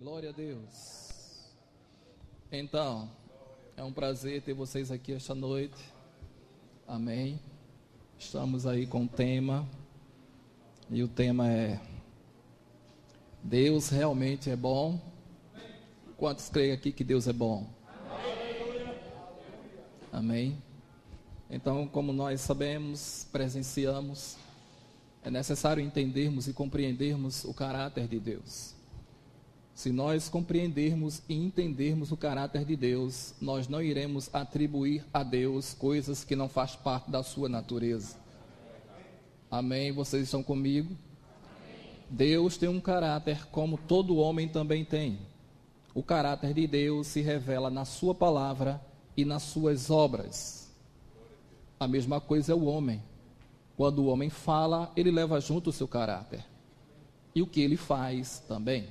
Glória a Deus. Então, é um prazer ter vocês aqui esta noite. Amém. Estamos aí com o tema. E o tema é Deus realmente é bom. Quantos creem aqui que Deus é bom? Amém. Então, como nós sabemos, presenciamos, é necessário entendermos e compreendermos o caráter de Deus. Se nós compreendermos e entendermos o caráter de Deus, nós não iremos atribuir a Deus coisas que não faz parte da sua natureza. Amém? Vocês estão comigo? Deus tem um caráter como todo homem também tem. O caráter de Deus se revela na sua palavra e nas suas obras. A mesma coisa é o homem. Quando o homem fala, ele leva junto o seu caráter. E o que ele faz também.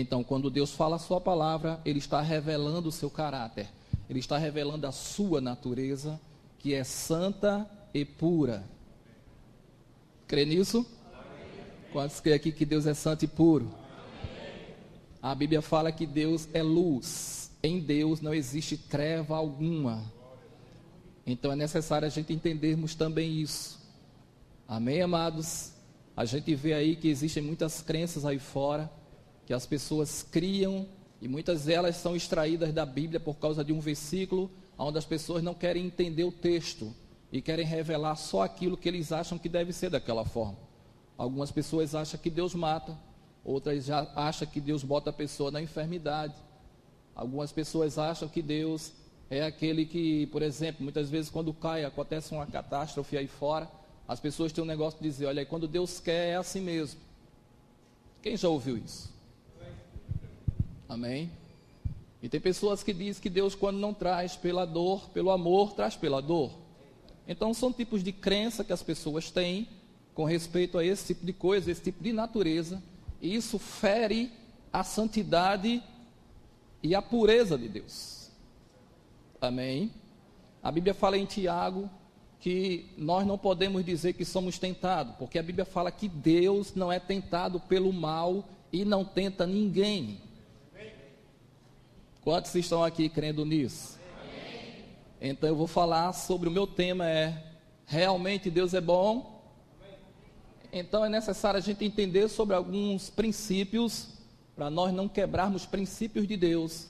Então, quando Deus fala a sua palavra, ele está revelando o seu caráter. Ele está revelando a sua natureza, que é santa e pura. Crê nisso? Quantos crê aqui que Deus é santo e puro? A Bíblia fala que Deus é luz. Em Deus não existe treva alguma. Então é necessário a gente entendermos também isso. Amém, amados? A gente vê aí que existem muitas crenças aí fora que as pessoas criam e muitas delas são extraídas da Bíblia por causa de um versículo onde as pessoas não querem entender o texto e querem revelar só aquilo que eles acham que deve ser daquela forma. Algumas pessoas acham que Deus mata, outras já acham que Deus bota a pessoa na enfermidade. Algumas pessoas acham que Deus é aquele que, por exemplo, muitas vezes quando cai, acontece uma catástrofe aí fora, as pessoas têm um negócio de dizer, olha, quando Deus quer é assim mesmo. Quem já ouviu isso? Amém? E tem pessoas que dizem que Deus, quando não traz pela dor, pelo amor, traz pela dor. Então, são tipos de crença que as pessoas têm com respeito a esse tipo de coisa, esse tipo de natureza. E isso fere a santidade e a pureza de Deus. Amém? A Bíblia fala em Tiago que nós não podemos dizer que somos tentados, porque a Bíblia fala que Deus não é tentado pelo mal e não tenta ninguém. Quantos estão aqui crendo nisso? Amém. Então eu vou falar sobre o meu tema é realmente Deus é bom. Então é necessário a gente entender sobre alguns princípios para nós não quebrarmos princípios de Deus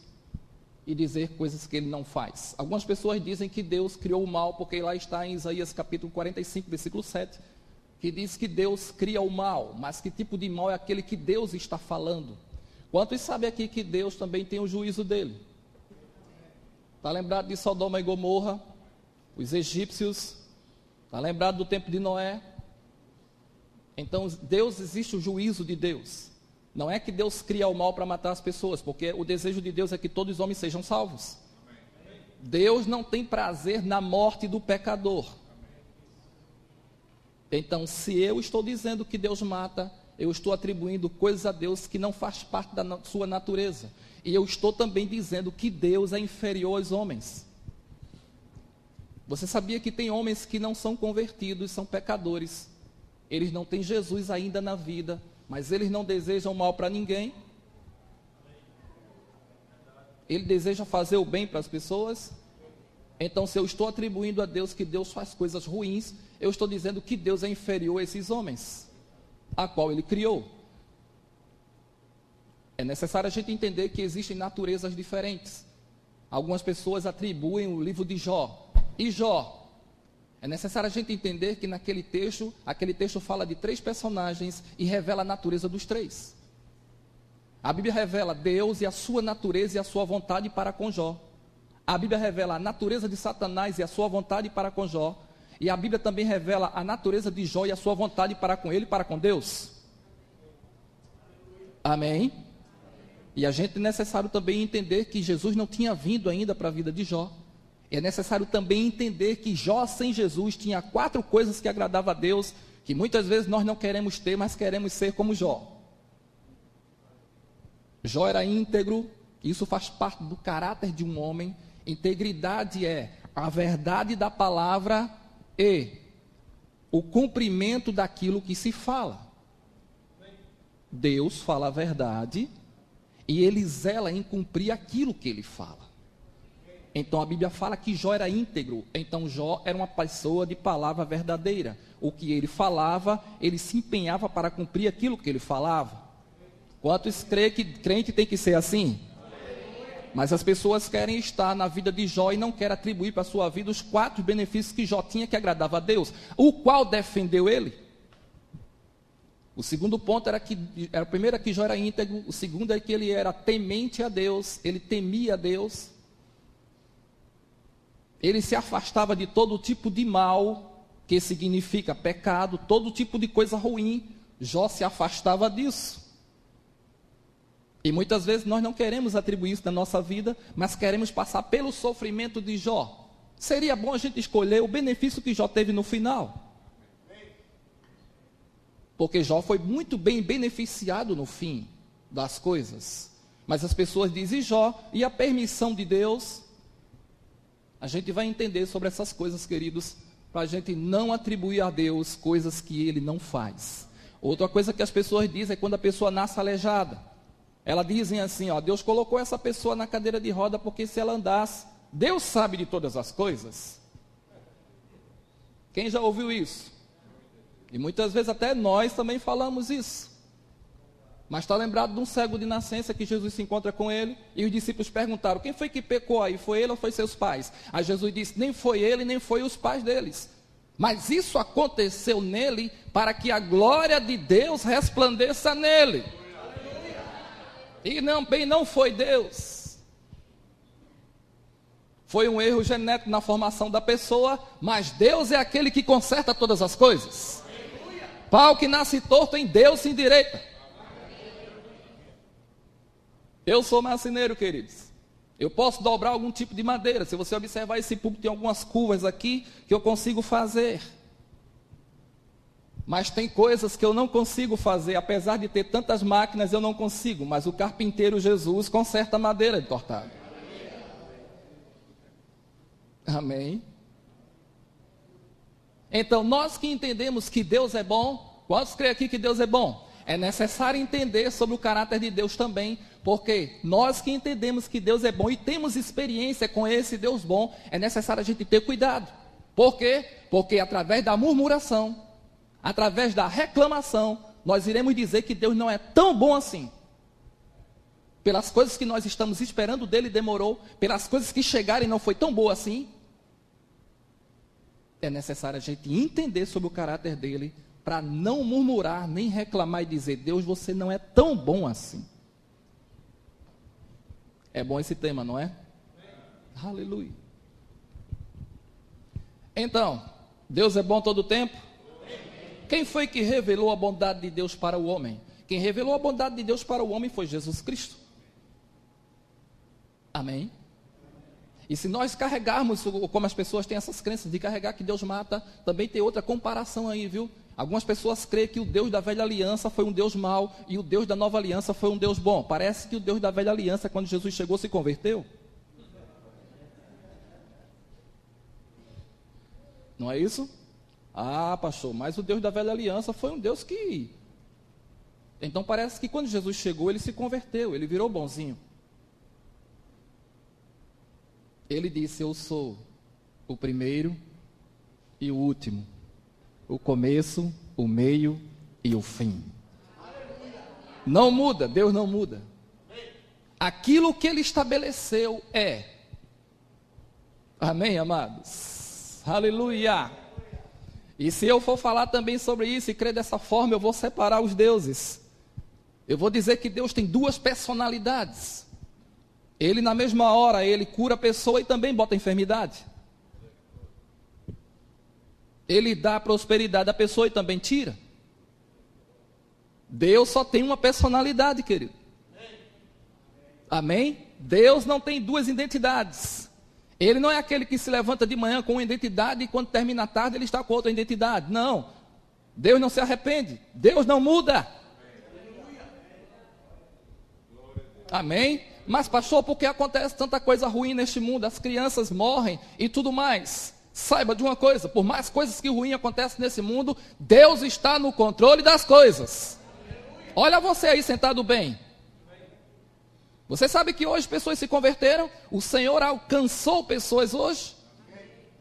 e dizer coisas que ele não faz. Algumas pessoas dizem que Deus criou o mal porque lá está em Isaías capítulo 45, versículo 7, que diz que Deus cria o mal, mas que tipo de mal é aquele que Deus está falando? Quantos sabem aqui que Deus também tem o juízo dele? Está lembrado de Sodoma e Gomorra? Os egípcios? Está lembrado do tempo de Noé? Então, Deus existe o juízo de Deus. Não é que Deus cria o mal para matar as pessoas, porque o desejo de Deus é que todos os homens sejam salvos. Deus não tem prazer na morte do pecador. Então, se eu estou dizendo que Deus mata, eu estou atribuindo coisas a Deus que não faz parte da sua natureza. E eu estou também dizendo que Deus é inferior aos homens. Você sabia que tem homens que não são convertidos, são pecadores. Eles não têm Jesus ainda na vida, mas eles não desejam mal para ninguém. Ele deseja fazer o bem para as pessoas. Então, se eu estou atribuindo a Deus que Deus faz coisas ruins, eu estou dizendo que Deus é inferior a esses homens a qual ele criou. É necessário a gente entender que existem naturezas diferentes. Algumas pessoas atribuem o livro de Jó. E Jó? É necessário a gente entender que naquele texto, aquele texto fala de três personagens e revela a natureza dos três. A Bíblia revela Deus e a sua natureza e a sua vontade para com Jó. A Bíblia revela a natureza de Satanás e a sua vontade para com Jó. E a Bíblia também revela a natureza de Jó e a sua vontade para com ele e para com Deus. Amém? E a gente é necessário também entender que Jesus não tinha vindo ainda para a vida de Jó. É necessário também entender que Jó sem Jesus tinha quatro coisas que agradavam a Deus, que muitas vezes nós não queremos ter, mas queremos ser como Jó. Jó era íntegro, isso faz parte do caráter de um homem. Integridade é a verdade da palavra e o cumprimento daquilo que se fala. Deus fala a verdade e ele zela em cumprir aquilo que ele fala. Então a Bíblia fala que Jó era íntegro. Então Jó era uma pessoa de palavra verdadeira. O que ele falava, ele se empenhava para cumprir aquilo que ele falava. Quantos crê que crente tem que ser assim? Mas as pessoas querem estar na vida de Jó e não querem atribuir para a sua vida os quatro benefícios que Jó tinha que agradava a Deus, o qual defendeu ele. O segundo ponto era que era o primeiro é que Jó era íntegro, o segundo é que ele era temente a Deus, ele temia a Deus. Ele se afastava de todo tipo de mal, que significa pecado, todo tipo de coisa ruim. Jó se afastava disso. E muitas vezes nós não queremos atribuir isso na nossa vida, mas queremos passar pelo sofrimento de Jó. Seria bom a gente escolher o benefício que Jó teve no final. Porque Jó foi muito bem beneficiado no fim das coisas. Mas as pessoas dizem, Jó, e a permissão de Deus? A gente vai entender sobre essas coisas, queridos, para a gente não atribuir a Deus coisas que ele não faz. Outra coisa que as pessoas dizem é quando a pessoa nasce aleijada. Elas dizem assim, ó, Deus colocou essa pessoa na cadeira de roda porque se ela andasse, Deus sabe de todas as coisas. Quem já ouviu isso? E muitas vezes até nós também falamos isso. Mas está lembrado de um cego de nascença que Jesus se encontra com ele e os discípulos perguntaram: quem foi que pecou aí? Foi ele ou foi seus pais? Aí Jesus disse: nem foi ele, nem foi os pais deles. Mas isso aconteceu nele para que a glória de Deus resplandeça nele. E não, bem não foi Deus. Foi um erro genético na formação da pessoa, mas Deus é aquele que conserta todas as coisas. Pau que nasce torto em Deus se endireita. Eu sou marceneiro, queridos. Eu posso dobrar algum tipo de madeira. Se você observar esse púlpito, tem algumas curvas aqui que eu consigo fazer. Mas tem coisas que eu não consigo fazer, apesar de ter tantas máquinas, eu não consigo. Mas o carpinteiro Jesus conserta madeira de cortada. Amém. Então, nós que entendemos que Deus é bom, quantos creem aqui que Deus é bom? É necessário entender sobre o caráter de Deus também, porque nós que entendemos que Deus é bom e temos experiência com esse Deus bom, é necessário a gente ter cuidado. Por quê? Porque através da murmuração, através da reclamação, nós iremos dizer que Deus não é tão bom assim. Pelas coisas que nós estamos esperando dele demorou, pelas coisas que chegaram e não foi tão boa assim, é necessário a gente entender sobre o caráter dele para não murmurar, nem reclamar e dizer: Deus, você não é tão bom assim. É bom esse tema, não é? Aleluia. Então, Deus é bom todo o tempo? Quem foi que revelou a bondade de Deus para o homem? Quem revelou a bondade de Deus para o homem foi Jesus Cristo. Amém? E se nós carregarmos, como as pessoas têm essas crenças de carregar que Deus mata, também tem outra comparação aí, viu? Algumas pessoas creem que o Deus da velha aliança foi um Deus mau e o Deus da nova aliança foi um Deus bom. Parece que o Deus da velha aliança, quando Jesus chegou, se converteu. Não é isso? Ah, pastor, mas o Deus da velha aliança foi um Deus que. Então parece que quando Jesus chegou, ele se converteu, ele virou bonzinho. Ele disse: Eu sou o primeiro e o último, o começo, o meio e o fim. Não muda, Deus não muda. Aquilo que ele estabeleceu é. Amém, amados? Aleluia. E se eu for falar também sobre isso e crer dessa forma, eu vou separar os deuses. Eu vou dizer que Deus tem duas personalidades. Ele, na mesma hora, ele cura a pessoa e também bota enfermidade. Ele dá prosperidade à pessoa e também tira. Deus só tem uma personalidade, querido. Amém? Deus não tem duas identidades. Ele não é aquele que se levanta de manhã com uma identidade e quando termina a tarde ele está com outra identidade. Não. Deus não se arrepende. Deus não muda. Amém? Mas, pastor, por que acontece tanta coisa ruim neste mundo? As crianças morrem e tudo mais. Saiba de uma coisa: por mais coisas que ruim acontecem nesse mundo, Deus está no controle das coisas. Olha você aí sentado bem. Você sabe que hoje pessoas se converteram? O Senhor alcançou pessoas hoje,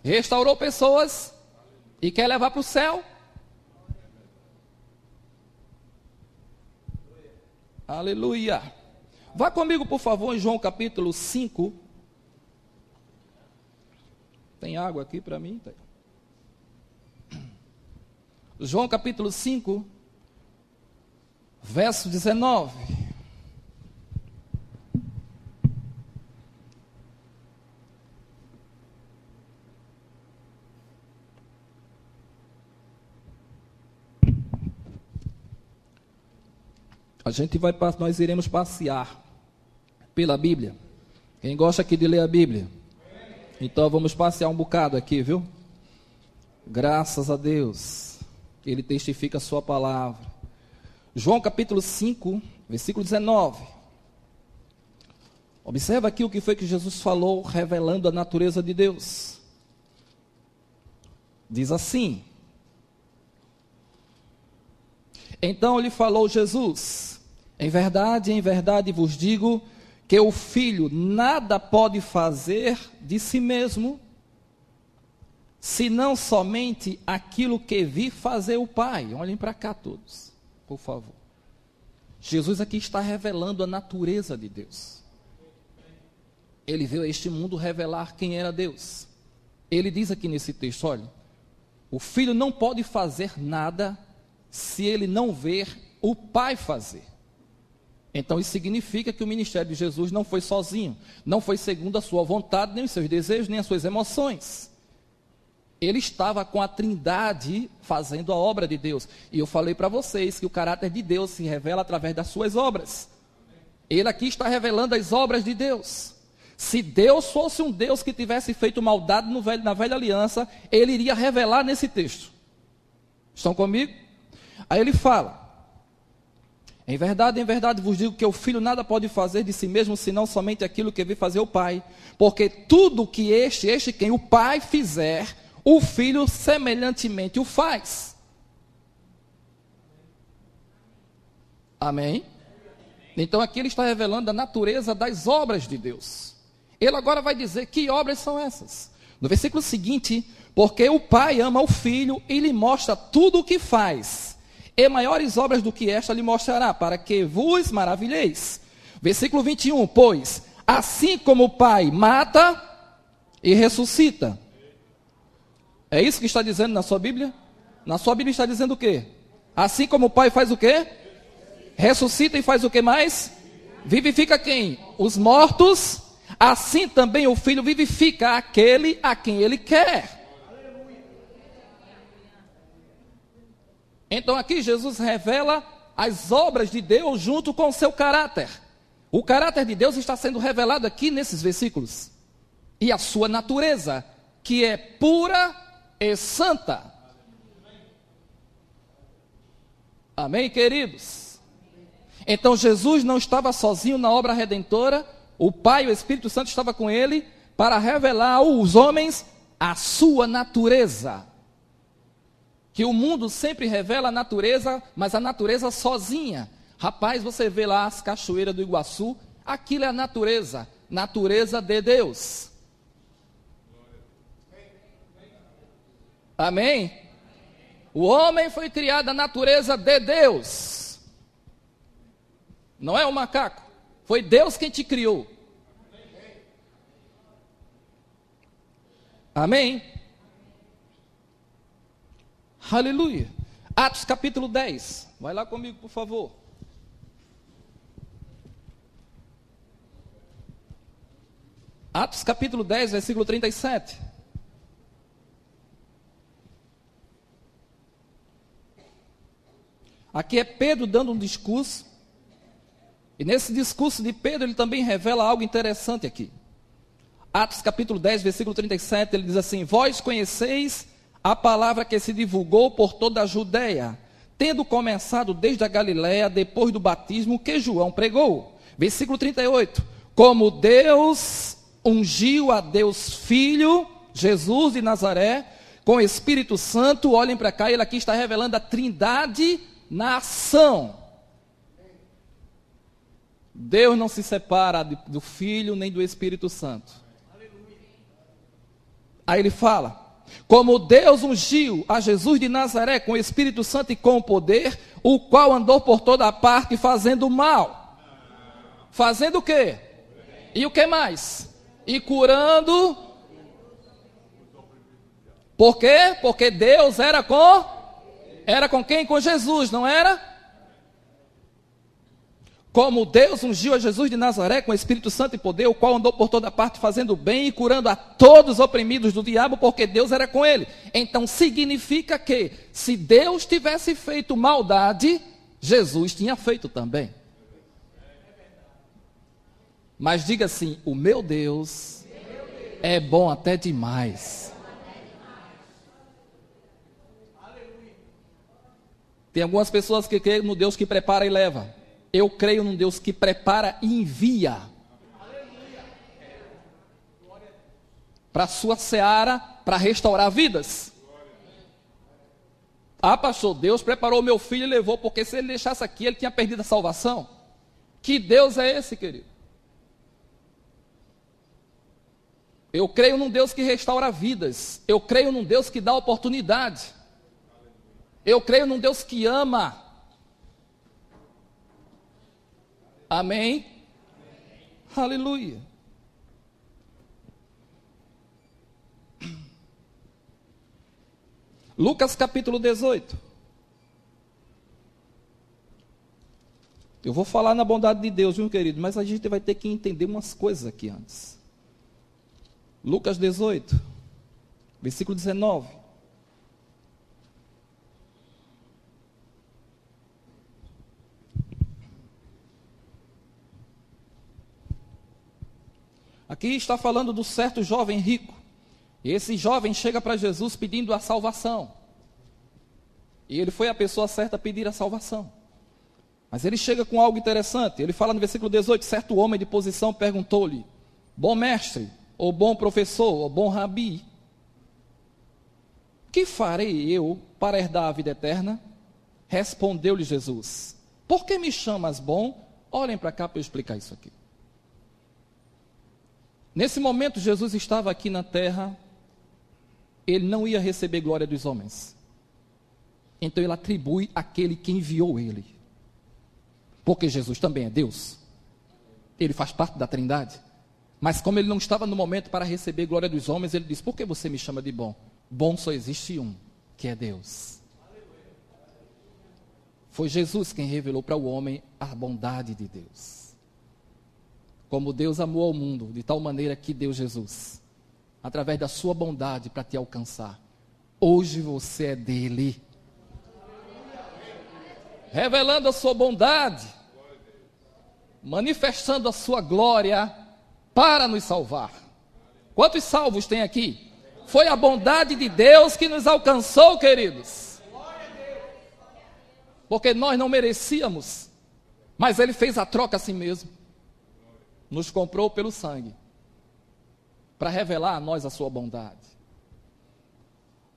restaurou pessoas e quer levar para o céu. Aleluia. Vá comigo, por favor, em João capítulo 5. Tem água aqui para mim? Tem. João capítulo 5, verso 19. A gente vai, nós iremos passear pela Bíblia. Quem gosta aqui de ler a Bíblia? Então vamos passear um bocado aqui, viu? Graças a Deus. Ele testifica a sua palavra. João capítulo 5, versículo 19. Observa aqui o que foi que Jesus falou, revelando a natureza de Deus. Diz assim: Então lhe falou Jesus: em verdade, em verdade vos digo que o filho nada pode fazer de si mesmo, senão somente aquilo que vi fazer o Pai. Olhem para cá todos, por favor. Jesus aqui está revelando a natureza de Deus. Ele veio a este mundo revelar quem era Deus. Ele diz aqui nesse texto: olha, o filho não pode fazer nada se ele não ver o Pai fazer. Então isso significa que o ministério de Jesus não foi sozinho, não foi segundo a sua vontade, nem os seus desejos, nem as suas emoções. Ele estava com a Trindade fazendo a obra de Deus. E eu falei para vocês que o caráter de Deus se revela através das suas obras. Ele aqui está revelando as obras de Deus. Se Deus fosse um Deus que tivesse feito maldade velho, na velha aliança, ele iria revelar nesse texto. Estão comigo? Aí ele fala: em verdade, em verdade vos digo que o filho nada pode fazer de si mesmo, senão somente aquilo que vê fazer o pai. Porque tudo que este, este quem o pai fizer, o filho semelhantemente o faz. Amém? Então aqui ele está revelando a natureza das obras de Deus. Ele agora vai dizer que obras são essas. No versículo seguinte, porque o pai ama o filho e lhe mostra tudo o que faz e maiores obras do que esta lhe mostrará, para que vos maravilheis. Versículo 21, pois, assim como o Pai mata e ressuscita. É isso que está dizendo na sua Bíblia? Na sua Bíblia está dizendo o quê? Assim como o Pai faz o quê? Ressuscita e faz o que mais? Vivifica quem? Os mortos. Assim também o Filho vivifica aquele a quem ele quer. Então aqui Jesus revela as obras de Deus junto com o seu caráter. O caráter de Deus está sendo revelado aqui nesses versículos. E a sua natureza, que é pura e santa. Amém, queridos? Então Jesus não estava sozinho na obra redentora, o Pai e o Espírito Santo estavam com ele para revelar aos homens a sua natureza que o mundo sempre revela a natureza, mas a natureza sozinha. Rapaz, você vê lá as cachoeiras do Iguaçu, aquilo é a natureza, natureza de Deus. Amém? O homem foi criado a natureza de Deus. Não é o macaco. Foi Deus quem te criou. Amém? Aleluia. Atos capítulo 10. Vai lá comigo, por favor. Atos capítulo 10, versículo 37. Aqui é Pedro dando um discurso. E nesse discurso de Pedro, ele também revela algo interessante aqui. Atos capítulo 10, versículo 37, ele diz assim: Vós conheceis a palavra que se divulgou por toda a Judéia, tendo começado desde a Galiléia, depois do batismo que João pregou. Versículo 38. Como Deus ungiu a Deus Filho, Jesus de Nazaré, com o Espírito Santo, olhem para cá, ele aqui está revelando a trindade na ação. Deus não se separa do Filho nem do Espírito Santo. Aí ele fala: como Deus ungiu a Jesus de Nazaré com o Espírito Santo e com poder, o qual andou por toda parte fazendo mal. Fazendo o quê? E o que mais? E curando. Por quê? Porque Deus era com era com quem? Com Jesus, não era? Como Deus ungiu a Jesus de Nazaré com o Espírito Santo e poder, o qual andou por toda parte fazendo bem e curando a todos os oprimidos do diabo, porque Deus era com ele. Então significa que, se Deus tivesse feito maldade, Jesus tinha feito também. Mas diga assim: o meu Deus é bom até demais. Tem algumas pessoas que creem no Deus que prepara e leva. Eu creio num Deus que prepara e envia para a sua seara para restaurar vidas. Ah, pastor, Deus preparou meu filho e levou, porque se ele deixasse aqui, ele tinha perdido a salvação. Que Deus é esse, querido? Eu creio num Deus que restaura vidas. Eu creio num Deus que dá oportunidade. Eu creio num Deus que ama. Amém? Amém. Aleluia. Lucas capítulo 18. Eu vou falar na bondade de Deus, viu, querido? Mas a gente vai ter que entender umas coisas aqui antes. Lucas 18, versículo 19. Aqui está falando do certo jovem rico. Esse jovem chega para Jesus pedindo a salvação. E ele foi a pessoa certa a pedir a salvação. Mas ele chega com algo interessante. Ele fala no versículo 18: certo homem de posição perguntou-lhe: Bom mestre, ou bom professor, ou bom rabi, que farei eu para herdar a vida eterna? Respondeu-lhe Jesus: Por que me chamas bom? Olhem para cá para eu explicar isso aqui. Nesse momento, Jesus estava aqui na terra, ele não ia receber glória dos homens. Então ele atribui aquele que enviou ele. Porque Jesus também é Deus. Ele faz parte da Trindade. Mas como ele não estava no momento para receber glória dos homens, ele diz: Por que você me chama de bom? Bom só existe um, que é Deus. Foi Jesus quem revelou para o homem a bondade de Deus. Como Deus amou ao mundo, de tal maneira que deu Jesus, através da sua bondade para te alcançar. Hoje você é dele. Revelando a sua bondade, manifestando a sua glória para nos salvar. Quantos salvos tem aqui? Foi a bondade de Deus que nos alcançou, queridos. Porque nós não merecíamos, mas Ele fez a troca a si mesmo nos comprou pelo sangue, para revelar a nós a sua bondade.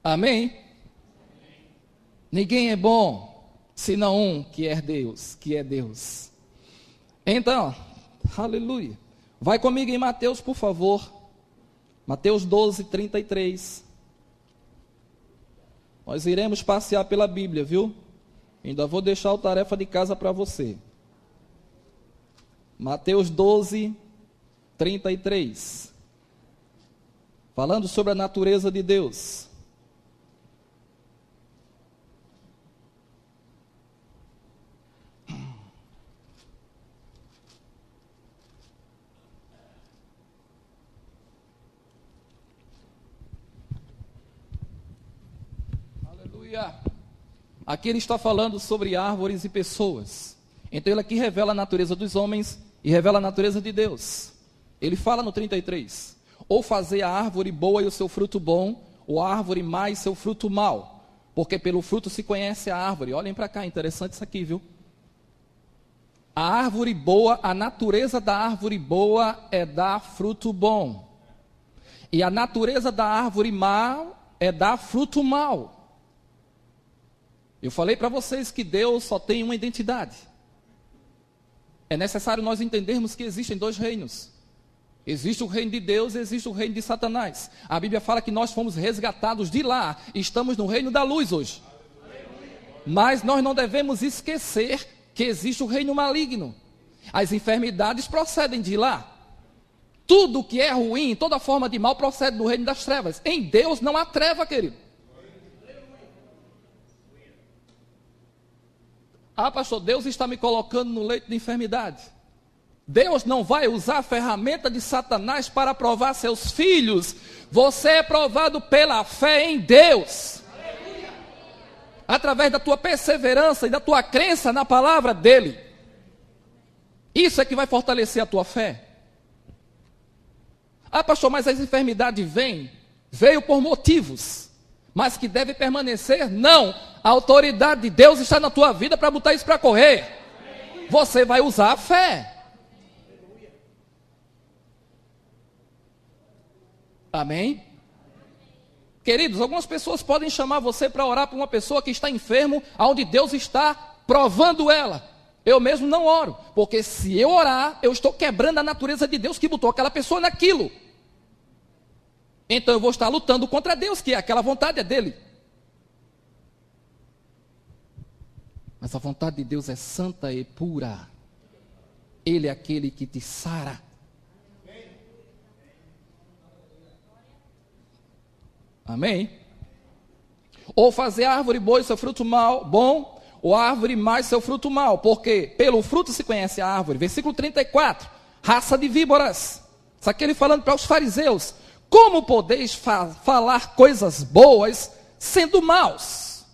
Amém? Ninguém é bom, senão um que é Deus, que é Deus. Então, aleluia. Vai comigo em Mateus, por favor. Mateus 12, 33. Nós iremos passear pela Bíblia, viu? Ainda vou deixar a tarefa de casa para você. Mateus 12, 33. Falando sobre a natureza de Deus. Aleluia. Aqui ele está falando sobre árvores e pessoas. Então ele aqui revela a natureza dos homens e revela a natureza de Deus. Ele fala no 33: Ou fazer a árvore boa e o seu fruto bom, ou a árvore mais seu fruto mau, porque pelo fruto se conhece a árvore. Olhem para cá, interessante isso aqui, viu? A árvore boa, a natureza da árvore boa é dar fruto bom. E a natureza da árvore má é dar fruto mau. Eu falei para vocês que Deus só tem uma identidade é necessário nós entendermos que existem dois reinos. Existe o reino de Deus existe o reino de Satanás. A Bíblia fala que nós fomos resgatados de lá, estamos no reino da luz hoje. Mas nós não devemos esquecer que existe o reino maligno. As enfermidades procedem de lá. Tudo que é ruim, toda forma de mal procede do reino das trevas. Em Deus não há treva, querido. Ah, pastor, Deus está me colocando no leito de enfermidade. Deus não vai usar a ferramenta de Satanás para provar seus filhos. Você é provado pela fé em Deus. Através da tua perseverança e da tua crença na palavra dele. Isso é que vai fortalecer a tua fé. Ah, pastor, mas as enfermidades vêm, veio por motivos, mas que deve permanecer? Não. A autoridade de Deus está na tua vida para botar isso para correr. Você vai usar a fé. Amém? Queridos, algumas pessoas podem chamar você para orar por uma pessoa que está enfermo, aonde Deus está provando ela. Eu mesmo não oro, porque se eu orar, eu estou quebrando a natureza de Deus que botou aquela pessoa naquilo. Então eu vou estar lutando contra Deus, que é aquela vontade é dele. Mas a vontade de Deus é santa e pura. Ele é aquele que te sara. Amém? Ou fazer árvore boa e seu fruto mal, bom, ou árvore mais seu fruto mal, porque pelo fruto se conhece a árvore. Versículo 34, raça de víboras. Isso aqui ele falando para os fariseus. Como podeis fa falar coisas boas sendo maus?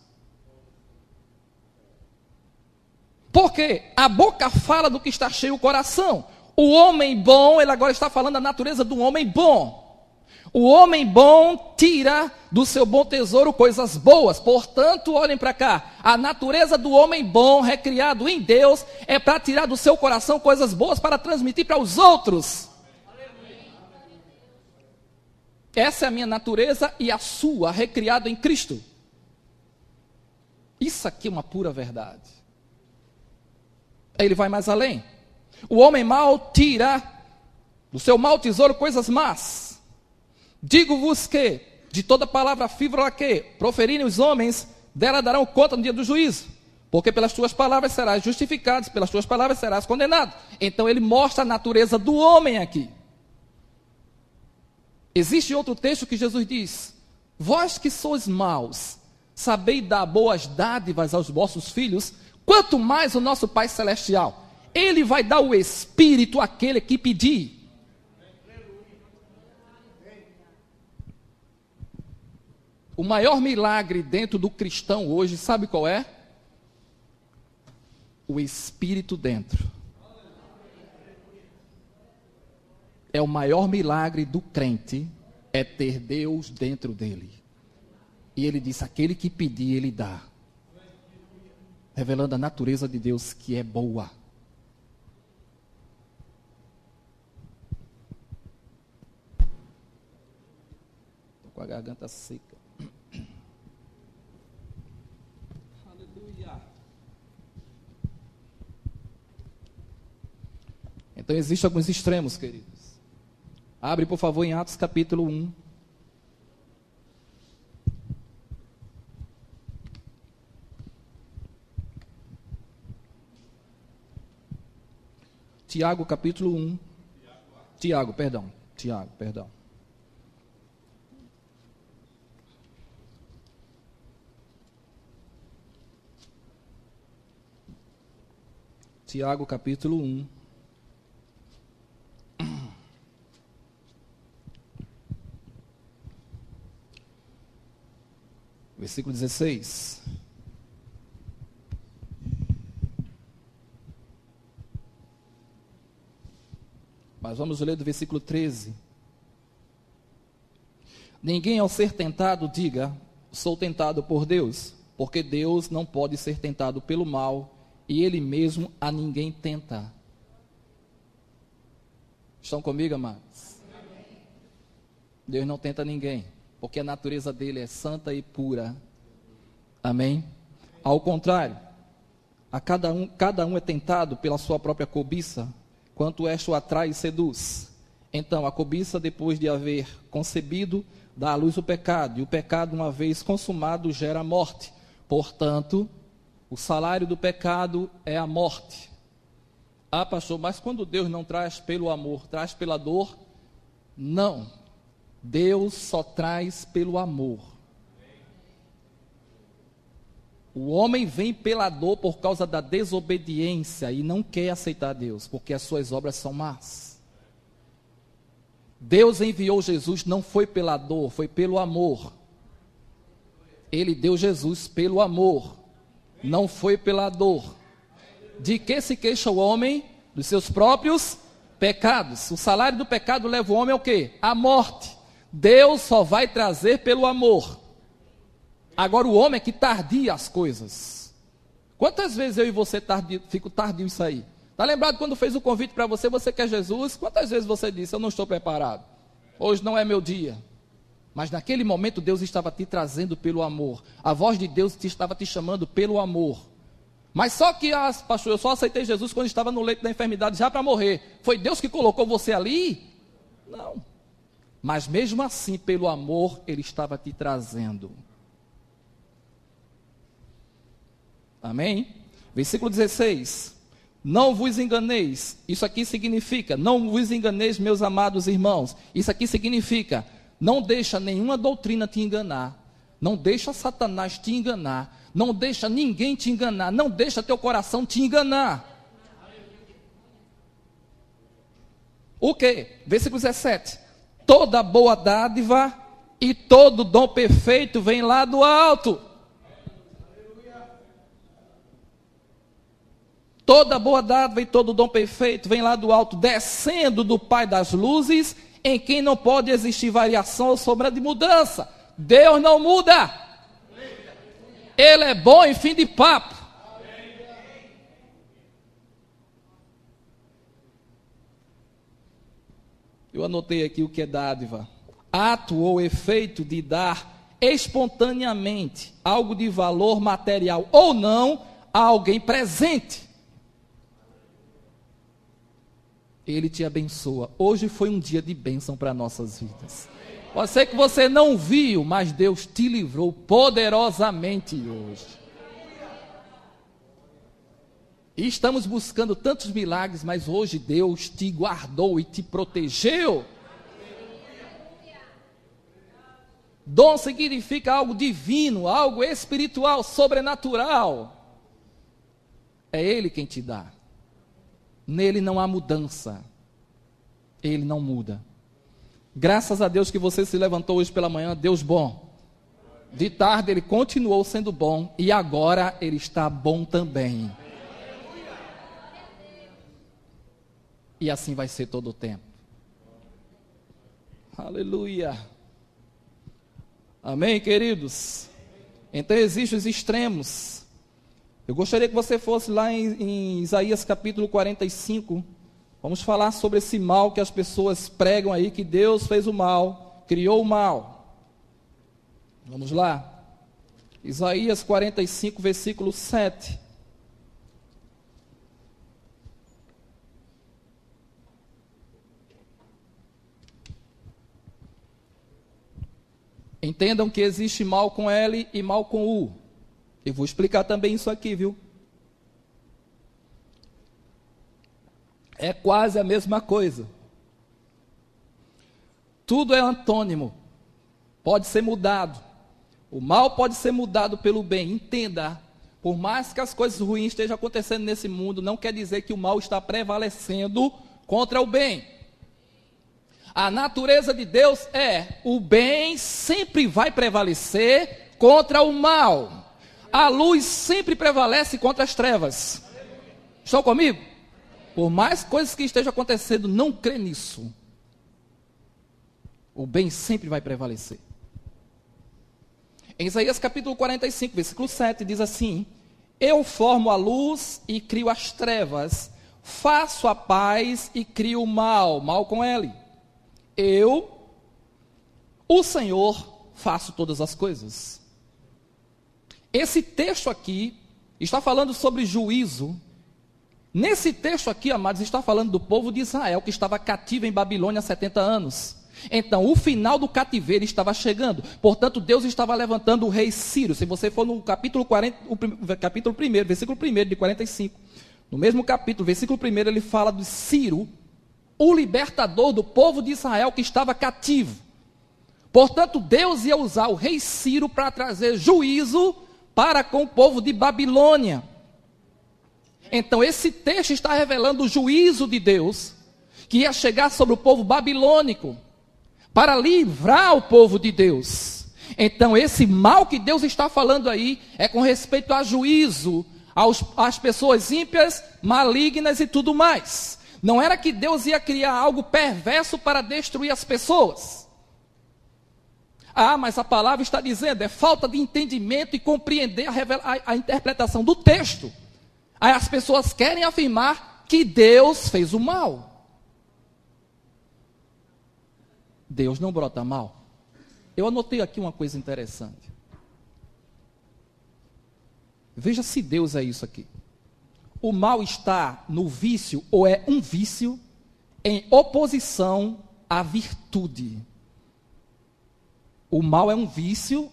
Porque a boca fala do que está cheio o coração. O homem bom, ele agora está falando da natureza do homem bom. O homem bom tira do seu bom tesouro coisas boas. Portanto, olhem para cá. A natureza do homem bom, recriado em Deus, é para tirar do seu coração coisas boas para transmitir para os outros. Essa é a minha natureza e a sua, recriado em Cristo. Isso aqui é uma pura verdade. Ele vai mais além. O homem mau tira do seu mau tesouro coisas más Digo-vos que, de toda palavra fívola que proferirem os homens, dela darão conta no dia do juízo. Porque pelas tuas palavras serás justificado, pelas tuas palavras serás condenado. Então ele mostra a natureza do homem aqui. Existe outro texto que Jesus diz: Vós que sois maus, sabeis dar boas dádivas aos vossos filhos, quanto mais o nosso Pai Celestial. Ele vai dar o Espírito àquele que pedir. O maior milagre dentro do cristão hoje, sabe qual é? O Espírito dentro. É o maior milagre do crente, é ter Deus dentro dele. E ele disse: aquele que pedir, ele dá. Revelando a natureza de Deus que é boa. Estou com a garganta seca. Então existem alguns extremos, queridos. Abre, por favor, em Atos capítulo 1. Tiago capítulo 1. Tiago, perdão. Tiago, perdão. Tiago capítulo 1. Versículo 16. Mas vamos ler do versículo 13. Ninguém ao ser tentado diga, sou tentado por Deus, porque Deus não pode ser tentado pelo mal, e Ele mesmo a ninguém tenta. Estão comigo, amados? Deus não tenta ninguém porque a natureza dele é santa e pura. Amém? Ao contrário, A cada um, cada um é tentado pela sua própria cobiça, quanto esta o atrai e seduz. Então, a cobiça, depois de haver concebido, dá à luz o pecado, e o pecado, uma vez consumado, gera a morte. Portanto, o salário do pecado é a morte. Ah, pastor, mas quando Deus não traz pelo amor, traz pela dor? Não. Deus só traz pelo amor. O homem vem pela dor por causa da desobediência e não quer aceitar Deus, porque as suas obras são más. Deus enviou Jesus não foi pela dor, foi pelo amor. Ele deu Jesus pelo amor, não foi pela dor. De que se queixa o homem? Dos seus próprios pecados. O salário do pecado leva o homem ao quê? À morte. Deus só vai trazer pelo amor. Agora o homem é que tardia as coisas. Quantas vezes eu e você tardio, fico tardio isso aí? Está lembrado quando fez o convite para você, você quer Jesus? Quantas vezes você disse, eu não estou preparado? Hoje não é meu dia. Mas naquele momento Deus estava te trazendo pelo amor. A voz de Deus te estava te chamando pelo amor. Mas só que, ah, pastor, eu só aceitei Jesus quando estava no leito da enfermidade, já para morrer. Foi Deus que colocou você ali? Não. Mas mesmo assim, pelo amor, Ele estava te trazendo. Amém? Versículo 16. Não vos enganeis. Isso aqui significa, não vos enganeis, meus amados irmãos. Isso aqui significa, não deixa nenhuma doutrina te enganar. Não deixa Satanás te enganar. Não deixa ninguém te enganar. Não deixa teu coração te enganar. O que? Versículo 17. Toda boa dádiva e todo dom perfeito vem lá do alto Toda boa dádiva e todo dom perfeito vem lá do alto, descendo do Pai das luzes, em quem não pode existir variação ou sombra de mudança. Deus não muda. Ele é bom em fim de papo. Eu anotei aqui o que é dádiva. Ato ou efeito de dar espontaneamente algo de valor material ou não a alguém presente. Ele te abençoa. Hoje foi um dia de bênção para nossas vidas. Pode ser que você não viu, mas Deus te livrou poderosamente hoje. E estamos buscando tantos milagres, mas hoje Deus te guardou e te protegeu. Dom significa algo divino, algo espiritual, sobrenatural. É Ele quem te dá. Nele não há mudança. Ele não muda. Graças a Deus que você se levantou hoje pela manhã, Deus bom. De tarde ele continuou sendo bom e agora ele está bom também. E assim vai ser todo o tempo. Aleluia. Amém, queridos? Então existem os extremos. Eu gostaria que você fosse lá em, em, Isaías capítulo 45. Vamos falar sobre esse mal que as pessoas pregam aí, que Deus fez o mal, criou o mal. Vamos lá. Isaías 45, versículo 7. Entendam que existe mal com L e mal com U. Eu vou explicar também isso aqui, viu? É quase a mesma coisa. Tudo é antônimo. Pode ser mudado. O mal pode ser mudado pelo bem. Entenda. Por mais que as coisas ruins estejam acontecendo nesse mundo, não quer dizer que o mal está prevalecendo contra o bem. A natureza de Deus é: o bem sempre vai prevalecer contra o mal. A luz sempre prevalece contra as trevas. Estão comigo? Por mais coisas que estejam acontecendo, não crê nisso. O bem sempre vai prevalecer. Em Isaías capítulo 45, versículo 7, diz assim: Eu formo a luz e crio as trevas, faço a paz e crio o mal, mal com ele. Eu, o Senhor, faço todas as coisas. Esse texto aqui está falando sobre juízo. Nesse texto aqui, amados, está falando do povo de Israel que estava cativo em Babilônia há 70 anos. Então, o final do cativeiro estava chegando. Portanto, Deus estava levantando o rei Ciro. Se você for no capítulo, 40, o, capítulo 1, versículo 1 de 45, no mesmo capítulo, versículo 1, ele fala de Ciro, o libertador do povo de Israel que estava cativo. Portanto, Deus ia usar o rei Ciro para trazer juízo para com o povo de Babilônia. Então, esse texto está revelando o juízo de Deus que ia chegar sobre o povo babilônico para livrar o povo de Deus. Então, esse mal que Deus está falando aí é com respeito a juízo aos, às pessoas ímpias, malignas e tudo mais. Não era que Deus ia criar algo perverso para destruir as pessoas. Ah, mas a palavra está dizendo, é falta de entendimento e compreender a, a, a interpretação do texto. Aí as pessoas querem afirmar que Deus fez o mal. Deus não brota mal. Eu anotei aqui uma coisa interessante. Veja se Deus é isso aqui. O mal está no vício ou é um vício em oposição à virtude. O mal é um vício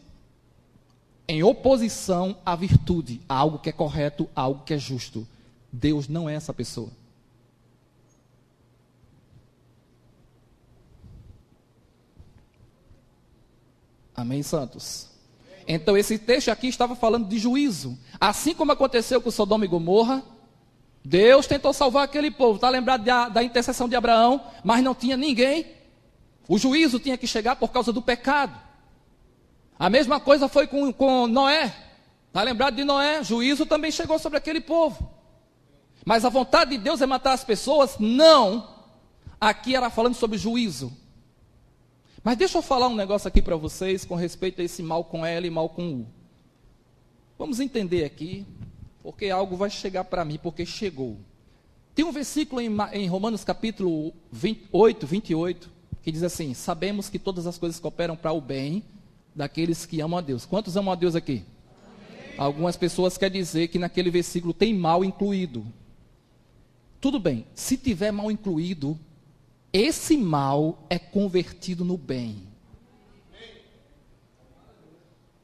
em oposição à virtude, a algo que é correto, a algo que é justo. Deus não é essa pessoa. Amém, santos? Então, esse texto aqui estava falando de juízo. Assim como aconteceu com Sodoma e Gomorra, Deus tentou salvar aquele povo. Está lembrado da, da intercessão de Abraão, mas não tinha ninguém. O juízo tinha que chegar por causa do pecado. A mesma coisa foi com, com Noé. Está lembrado de Noé? Juízo também chegou sobre aquele povo. Mas a vontade de Deus é matar as pessoas? Não. Aqui era falando sobre juízo. Mas deixa eu falar um negócio aqui para vocês com respeito a esse mal com L e mal com U. Vamos entender aqui, porque algo vai chegar para mim, porque chegou. Tem um versículo em, em Romanos capítulo 28, 28, que diz assim: Sabemos que todas as coisas cooperam para o bem daqueles que amam a Deus. Quantos amam a Deus aqui? Amém. Algumas pessoas querem dizer que naquele versículo tem mal incluído. Tudo bem, se tiver mal incluído, esse mal é convertido no bem.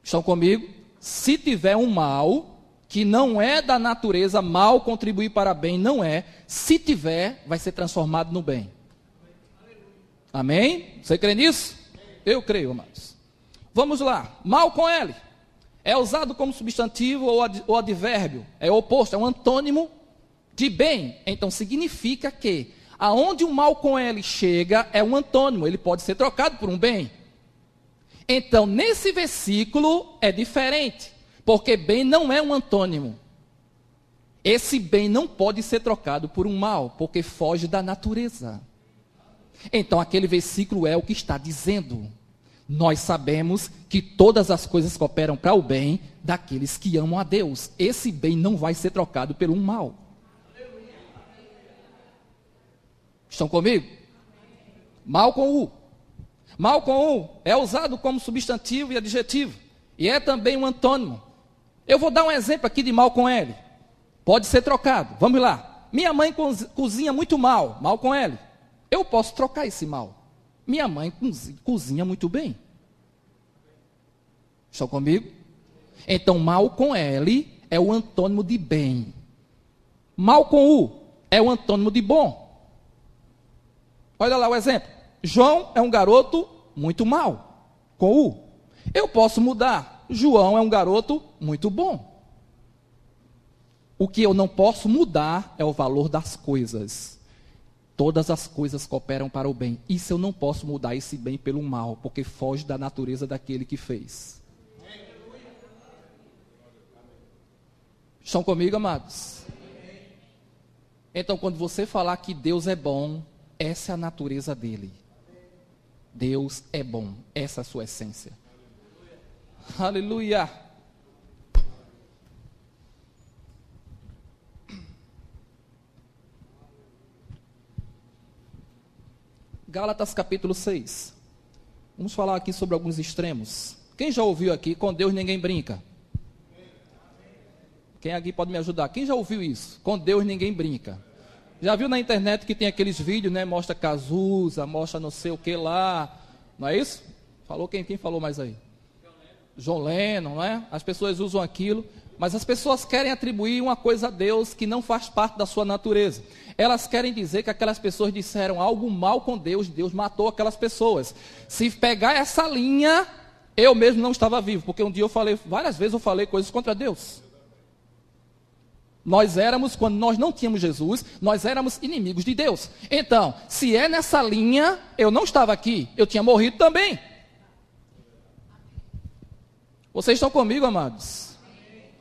Estão comigo? Se tiver um mal que não é da natureza mal contribuir para bem, não é. Se tiver, vai ser transformado no bem. Amém? Você crê nisso? Eu creio, amados. Vamos lá. Mal com L. É usado como substantivo ou, ad, ou advérbio. É oposto, é um antônimo de bem. Então significa que aonde o mal com L chega é um antônimo. Ele pode ser trocado por um bem. Então, nesse versículo é diferente. Porque bem não é um antônimo. Esse bem não pode ser trocado por um mal, porque foge da natureza. Então, aquele versículo é o que está dizendo. Nós sabemos que todas as coisas cooperam para o bem daqueles que amam a Deus. Esse bem não vai ser trocado pelo mal. Estão comigo? Mal com U. Mal com U é usado como substantivo e adjetivo. E é também um antônimo. Eu vou dar um exemplo aqui de mal com L. Pode ser trocado. Vamos lá. Minha mãe cozinha muito mal. Mal com L. Eu posso trocar esse mal. Minha mãe cozinha muito bem. Estão comigo? Então, mal com L é o antônimo de bem. Mal com U é o antônimo de bom. Olha lá o exemplo. João é um garoto muito mal, com U. Eu posso mudar. João é um garoto muito bom. O que eu não posso mudar é o valor das coisas. Todas as coisas cooperam para o bem. Isso eu não posso mudar esse bem pelo mal, porque foge da natureza daquele que fez. Estão comigo, amados? Então, quando você falar que Deus é bom, essa é a natureza dele. Deus é bom, essa é a sua essência. Aleluia. Gálatas capítulo 6. Vamos falar aqui sobre alguns extremos. Quem já ouviu aqui, com Deus ninguém brinca? Quem aqui pode me ajudar? Quem já ouviu isso? Com Deus ninguém brinca. Já viu na internet que tem aqueles vídeos, né? Mostra Cazuza, mostra não sei o que lá. Não é isso? Falou quem? Quem falou mais aí? João Lennon, não é? As pessoas usam aquilo, mas as pessoas querem atribuir uma coisa a Deus que não faz parte da sua natureza. Elas querem dizer que aquelas pessoas disseram algo mal com Deus, Deus matou aquelas pessoas. Se pegar essa linha, eu mesmo não estava vivo, porque um dia eu falei, várias vezes eu falei coisas contra Deus. Nós éramos, quando nós não tínhamos Jesus, nós éramos inimigos de Deus. Então, se é nessa linha, eu não estava aqui, eu tinha morrido também. Vocês estão comigo, amados?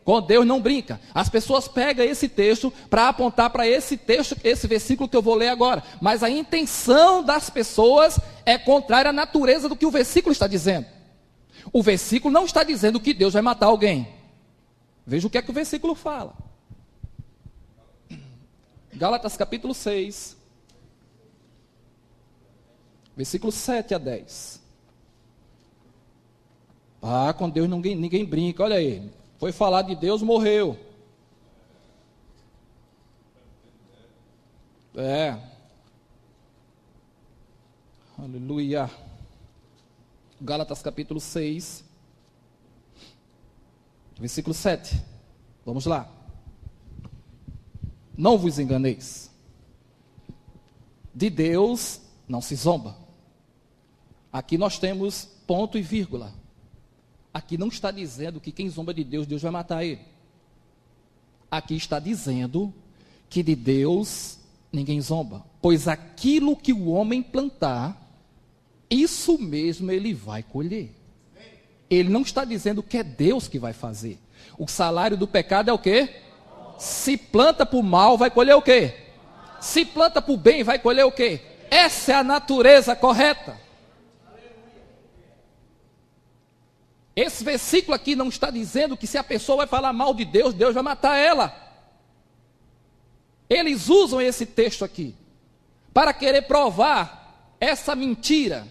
Com Deus não brinca. As pessoas pegam esse texto para apontar para esse texto, esse versículo que eu vou ler agora. Mas a intenção das pessoas é contrária à natureza do que o versículo está dizendo. O versículo não está dizendo que Deus vai matar alguém. Veja o que é que o versículo fala. Gálatas capítulo 6, versículo 7 a 10. Ah, com Deus ninguém, ninguém brinca, olha aí. Foi falar de Deus, morreu. É. Aleluia. Gálatas capítulo 6, versículo 7. Vamos lá. Não vos enganeis. De Deus não se zomba. Aqui nós temos ponto e vírgula. Aqui não está dizendo que quem zomba de Deus, Deus vai matar ele. Aqui está dizendo que de Deus ninguém zomba. Pois aquilo que o homem plantar, isso mesmo ele vai colher. Ele não está dizendo que é Deus que vai fazer. O salário do pecado é o quê? Se planta para o mal, vai colher o quê? Se planta para o bem, vai colher o quê? Essa é a natureza correta. Esse versículo aqui não está dizendo que se a pessoa vai falar mal de Deus, Deus vai matar ela. Eles usam esse texto aqui para querer provar essa mentira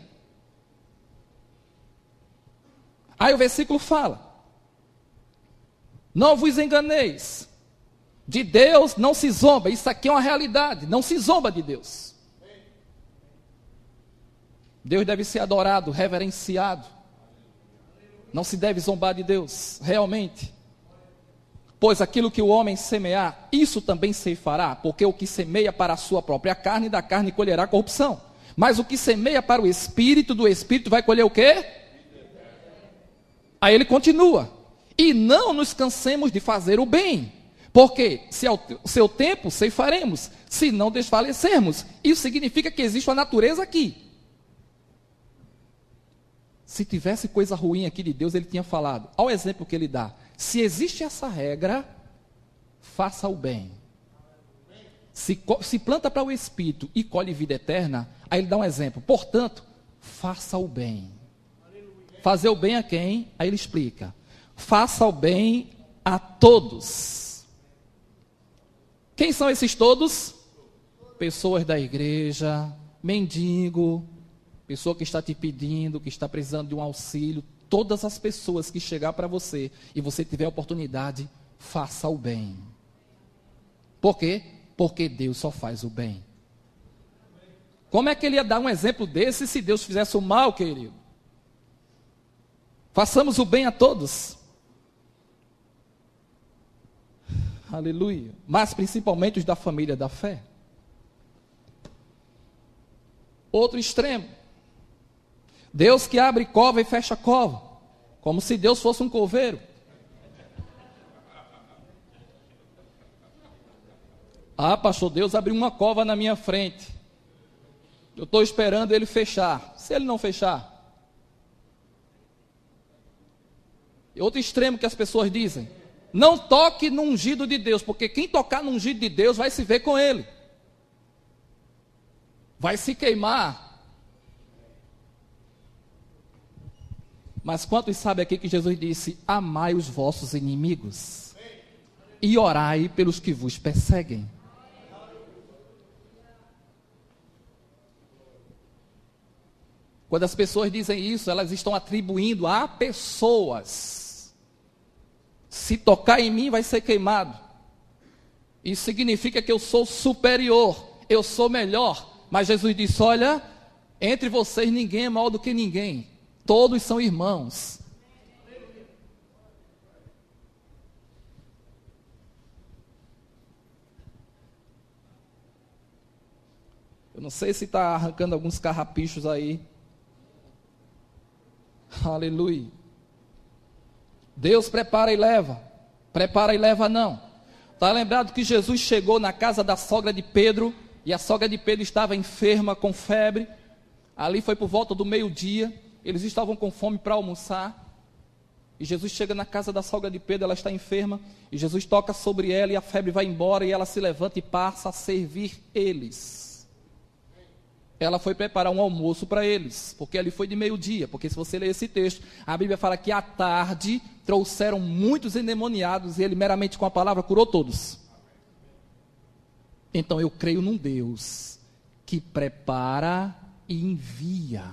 Aí o versículo fala: Não vos enganeis, de Deus não se zomba. Isso aqui é uma realidade, não se zomba de Deus. Deus deve ser adorado, reverenciado. Não se deve zombar de Deus, realmente. Pois aquilo que o homem semear, isso também se fará, porque o que semeia para a sua própria carne, da carne colherá corrupção. Mas o que semeia para o espírito, do espírito vai colher o quê? Aí ele continua: E não nos cansemos de fazer o bem, porque se ao seu tempo ceifaremos, se não desfalecermos. Isso significa que existe uma natureza aqui. Se tivesse coisa ruim aqui de Deus, ele tinha falado. Ao exemplo que ele dá: se existe essa regra, faça o bem. Se, se planta para o espírito e colhe vida eterna, aí ele dá um exemplo. Portanto, faça o bem. Fazer o bem a quem? Aí ele explica. Faça o bem a todos. Quem são esses todos? Pessoas da igreja, mendigo, pessoa que está te pedindo, que está precisando de um auxílio, todas as pessoas que chegar para você e você tiver oportunidade, faça o bem. Por quê? Porque Deus só faz o bem. Como é que ele ia dar um exemplo desse se Deus fizesse o mal, querido? Façamos o bem a todos. Aleluia. Mas principalmente os da família da fé. Outro extremo. Deus que abre cova e fecha cova. Como se Deus fosse um coveiro. Ah, pastor, Deus abriu uma cova na minha frente. Eu estou esperando ele fechar. Se ele não fechar, Outro extremo que as pessoas dizem: não toque no ungido de Deus, porque quem tocar no ungido de Deus vai se ver com ele, vai se queimar. Mas quantos sabem aqui que Jesus disse: Amai os vossos inimigos e orai pelos que vos perseguem? Quando as pessoas dizem isso, elas estão atribuindo a pessoas Se tocar em mim, vai ser queimado. Isso significa que eu sou superior, eu sou melhor. Mas Jesus disse: Olha, entre vocês ninguém é maior do que ninguém, todos são irmãos. Eu não sei se está arrancando alguns carrapichos aí. Aleluia. Deus prepara e leva. Prepara e leva não. Está lembrado que Jesus chegou na casa da sogra de Pedro e a sogra de Pedro estava enferma com febre. Ali foi por volta do meio-dia. Eles estavam com fome para almoçar. E Jesus chega na casa da sogra de Pedro, ela está enferma. E Jesus toca sobre ela e a febre vai embora. E ela se levanta e passa a servir eles. Ela foi preparar um almoço para eles, porque ali foi de meio-dia. Porque se você ler esse texto, a Bíblia fala que à tarde trouxeram muitos endemoniados e ele meramente com a palavra curou todos. Então eu creio num Deus que prepara e envia.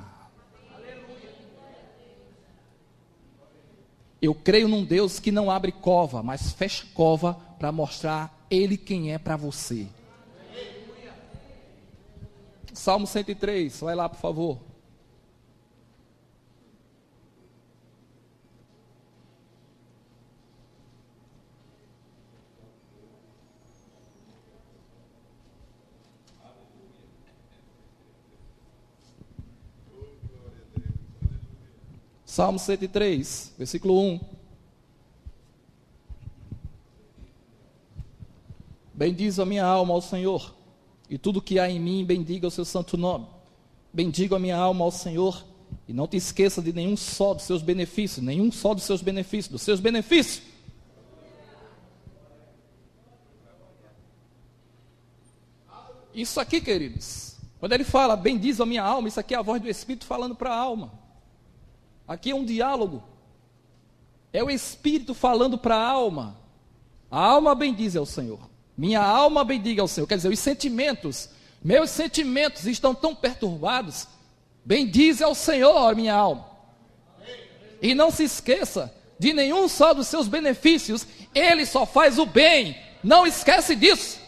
Eu creio num Deus que não abre cova, mas fecha cova para mostrar Ele quem é para você. Salmo 103, vai lá por favor. Salmo 103, versículo 1. Bendiz a minha alma ao Senhor, e tudo que há em mim, bendiga o seu santo nome. Bendiga a minha alma ao Senhor, e não te esqueça de nenhum só dos seus benefícios, nenhum só dos seus benefícios, dos seus benefícios. Isso aqui, queridos, quando ele fala, bendiz a minha alma, isso aqui é a voz do Espírito falando para a alma. Aqui é um diálogo. É o Espírito falando para a alma. A alma bendiz ao Senhor. Minha alma bendiga ao Senhor. Quer dizer, os sentimentos, meus sentimentos estão tão perturbados. Bendize ao Senhor, minha alma. E não se esqueça de nenhum só dos seus benefícios. Ele só faz o bem. Não esquece disso.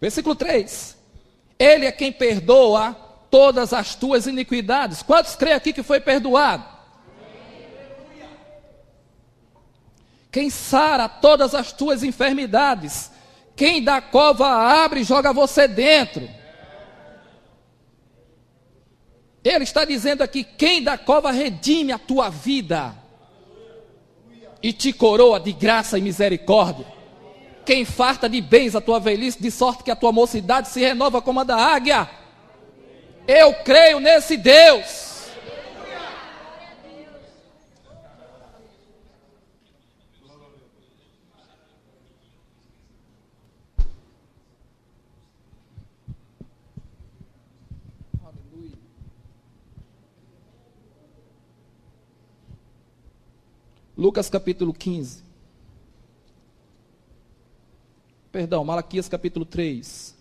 Versículo 3. Ele é quem perdoa todas as tuas iniquidades. Quantos creem aqui que foi perdoado? Quem sara todas as tuas enfermidades. Quem da cova abre e joga você dentro. Ele está dizendo aqui: quem da cova redime a tua vida e te coroa de graça e misericórdia quem farta de bens a tua velhice, de sorte que a tua mocidade se renova como a da águia. Eu creio nesse Deus. Lucas capítulo 15. Perdão, Malaquias capítulo 3.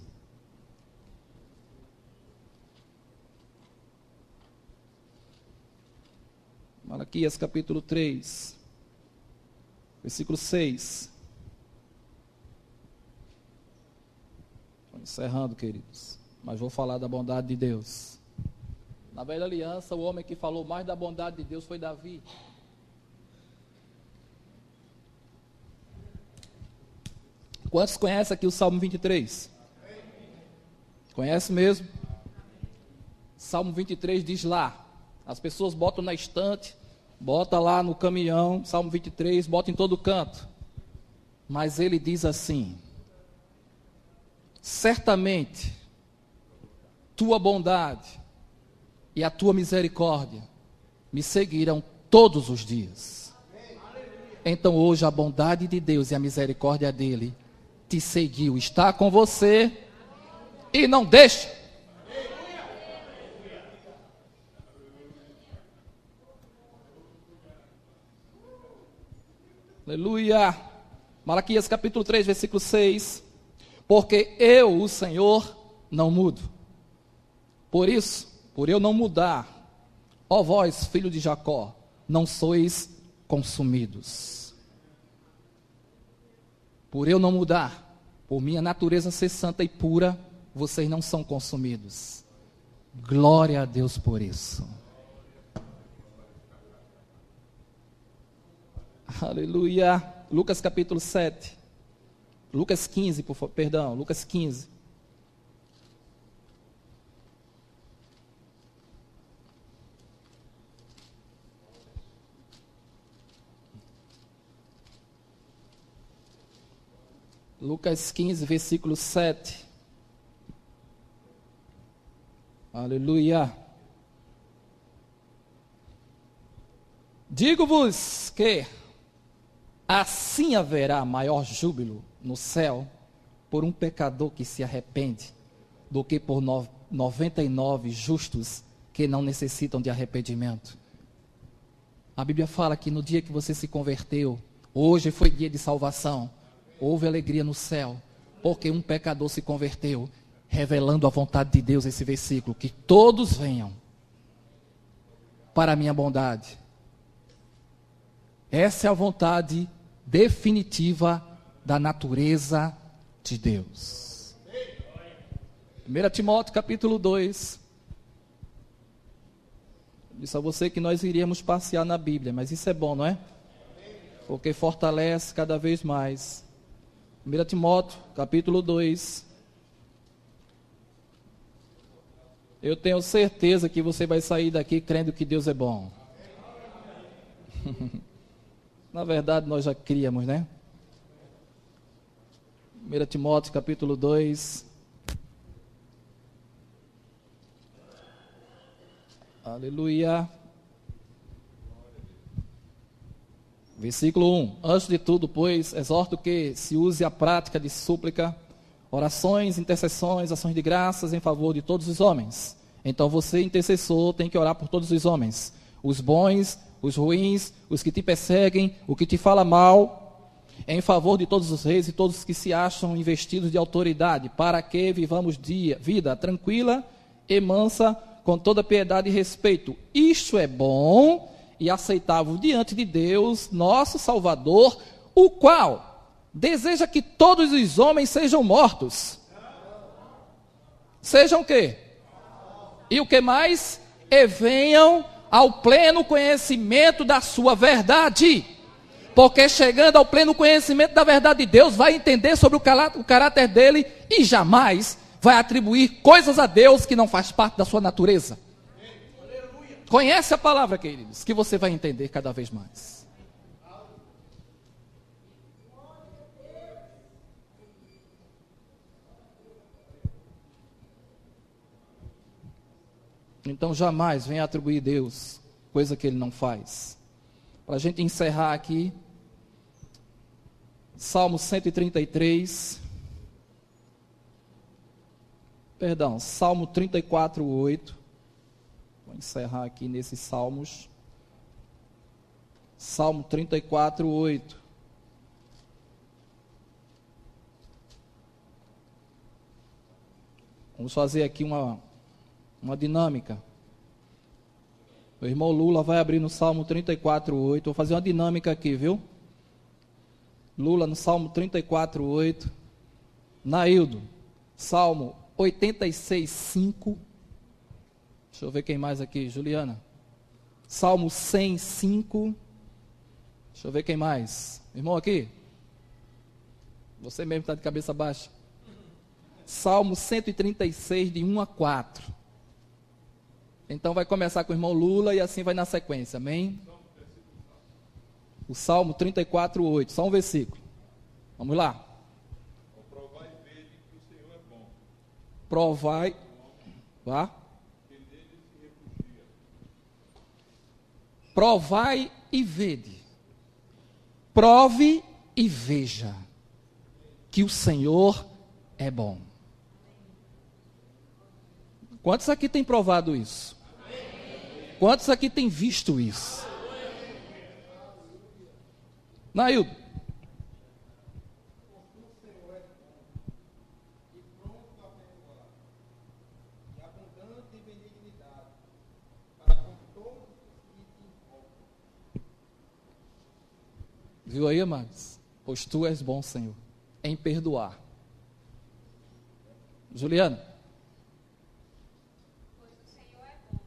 Malaquias capítulo 3, versículo 6. Estou encerrando, queridos. Mas vou falar da bondade de Deus. Na velha aliança, o homem que falou mais da bondade de Deus foi Davi. Quantos conhecem aqui o Salmo 23? Conhece mesmo? Salmo 23 diz lá. As pessoas botam na estante, bota lá no caminhão, Salmo 23, bota em todo canto. Mas ele diz assim: Certamente tua bondade e a tua misericórdia me seguirão todos os dias. Então hoje a bondade de Deus e a misericórdia dele te seguiu, está com você e não deixa. Aleluia. Malaquias capítulo 3, versículo 6. Porque eu, o Senhor, não mudo. Por isso, por eu não mudar, Ó vós, filho de Jacó, não sois consumidos. Por eu não mudar, por minha natureza ser santa e pura, vocês não são consumidos. Glória a Deus por isso. Aleluia. Lucas capítulo 7. Lucas 15, por favor, perdão, Lucas 15. Lucas 15, versículo 7. Aleluia. Digo-vos que assim haverá maior júbilo no céu por um pecador que se arrepende do que por no, 99 justos que não necessitam de arrependimento. A Bíblia fala que no dia que você se converteu, hoje foi dia de salvação, houve alegria no céu, porque um pecador se converteu, revelando a vontade de Deus esse versículo, que todos venham para a minha bondade. Essa é a vontade definitiva da natureza de Deus. 1 Timóteo capítulo 2. Disse a você que nós iríamos passear na Bíblia, mas isso é bom, não é? Porque fortalece cada vez mais. 1 Timóteo capítulo 2. Eu tenho certeza que você vai sair daqui crendo que Deus é bom. Na verdade, nós já criamos, né? 1 Timóteo capítulo 2. Aleluia. Versículo 1. Antes de tudo, pois, exorto que se use a prática de súplica, orações, intercessões, ações de graças em favor de todos os homens. Então você, intercessor, tem que orar por todos os homens, os bons, os ruins, os que te perseguem, o que te fala mal, em favor de todos os reis e todos que se acham investidos de autoridade, para que vivamos dia, vida tranquila e mansa, com toda piedade e respeito. Isto é bom e aceitável diante de Deus, nosso Salvador, o qual deseja que todos os homens sejam mortos. Sejam o quê? E o que mais? E venham ao pleno conhecimento da sua verdade. Porque chegando ao pleno conhecimento da verdade de Deus, vai entender sobre o o caráter dele e jamais vai atribuir coisas a Deus que não faz parte da sua natureza. Conhece a palavra, queridos, que você vai entender cada vez mais. Então jamais venha atribuir Deus coisa que ele não faz. Para a gente encerrar aqui, Salmo 133. Perdão, Salmo 34, 8. Encerrar aqui nesses salmos. Salmo 34, 8. Vamos fazer aqui uma, uma dinâmica. O irmão Lula vai abrir no Salmo 34, 8. Vou fazer uma dinâmica aqui, viu? Lula no Salmo 34, 8. Naildo, Salmo 86, 5. Deixa eu ver quem mais aqui. Juliana. Salmo 100, 5. Deixa eu ver quem mais. Irmão aqui. Você mesmo está de cabeça baixa. Salmo 136, de 1 a 4. Então vai começar com o irmão Lula e assim vai na sequência. Amém? O Salmo 34, 8. Só um versículo. Vamos lá. Provai e vede que o Senhor é bom. Provai. Vá. Provai e vede. Prove e veja que o Senhor é bom. Quantos aqui têm provado isso? Quantos aqui têm visto isso? Naildo. Viu aí, amados? Pois tu és bom, Senhor, em perdoar. Juliano. Pois o Senhor é bom,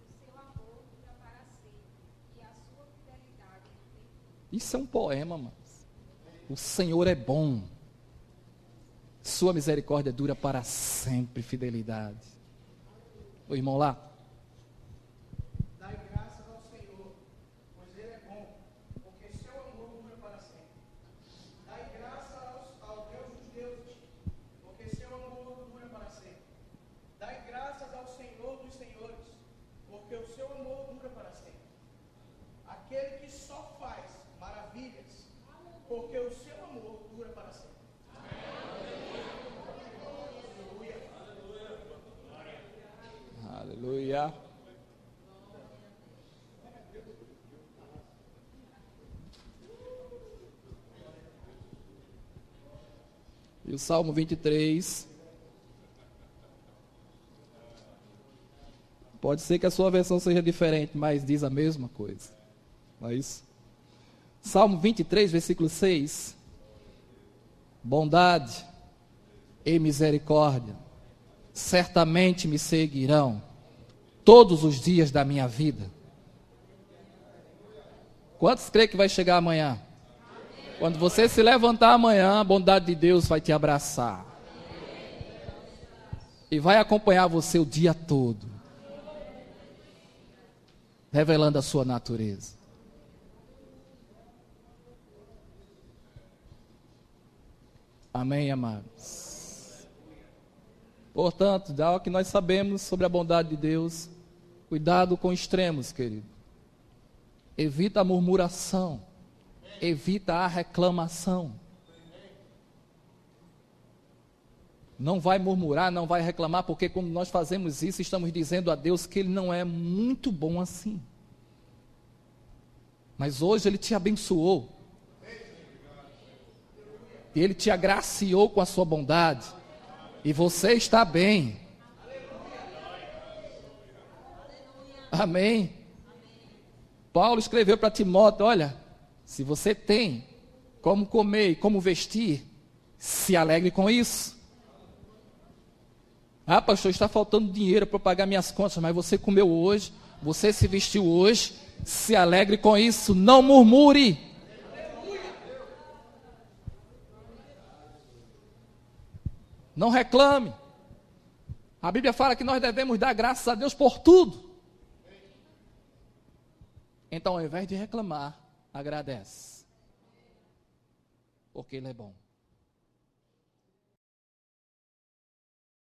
e o seu amor dura para sempre, e a sua fidelidade é Isso é um poema, amados. O Senhor é bom. Sua misericórdia dura para sempre, fidelidade. O irmão lá. Dai graças ao Senhor, pois Ele é bom, porque seu amor dura para sempre. Dai graças aos- ao Deus dos deuses, porque seu amor dura para sempre. Dai graças ao Senhor dos senhores, porque o seu amor dura para sempre. Aquele que só faz maravilhas, porque o seu amor dura para sempre. Aleluia. E o Salmo 23. Pode ser que a sua versão seja diferente, mas diz a mesma coisa. Não é isso? Salmo 23, versículo 6. Bondade e misericórdia certamente me seguirão todos os dias da minha vida. Quantos creem que vai chegar amanhã? Quando você se levantar amanhã, a bondade de Deus vai te abraçar. E vai acompanhar você o dia todo. Revelando a sua natureza. Amém, amados. Portanto, dá o que nós sabemos sobre a bondade de Deus. Cuidado com extremos, querido. Evita a murmuração. Evita a reclamação. Não vai murmurar, não vai reclamar, porque quando nós fazemos isso, estamos dizendo a Deus que Ele não é muito bom assim. Mas hoje Ele te abençoou. E Ele te agraciou com a sua bondade. E você está bem. Amém. Paulo escreveu para Timóteo: olha, se você tem como comer e como vestir, se alegre com isso. Ah, pastor, está faltando dinheiro para pagar minhas contas, mas você comeu hoje, você se vestiu hoje, se alegre com isso, não murmure. Não reclame. A Bíblia fala que nós devemos dar graças a Deus por tudo. Então, ao invés de reclamar, agradece. Porque Ele é bom.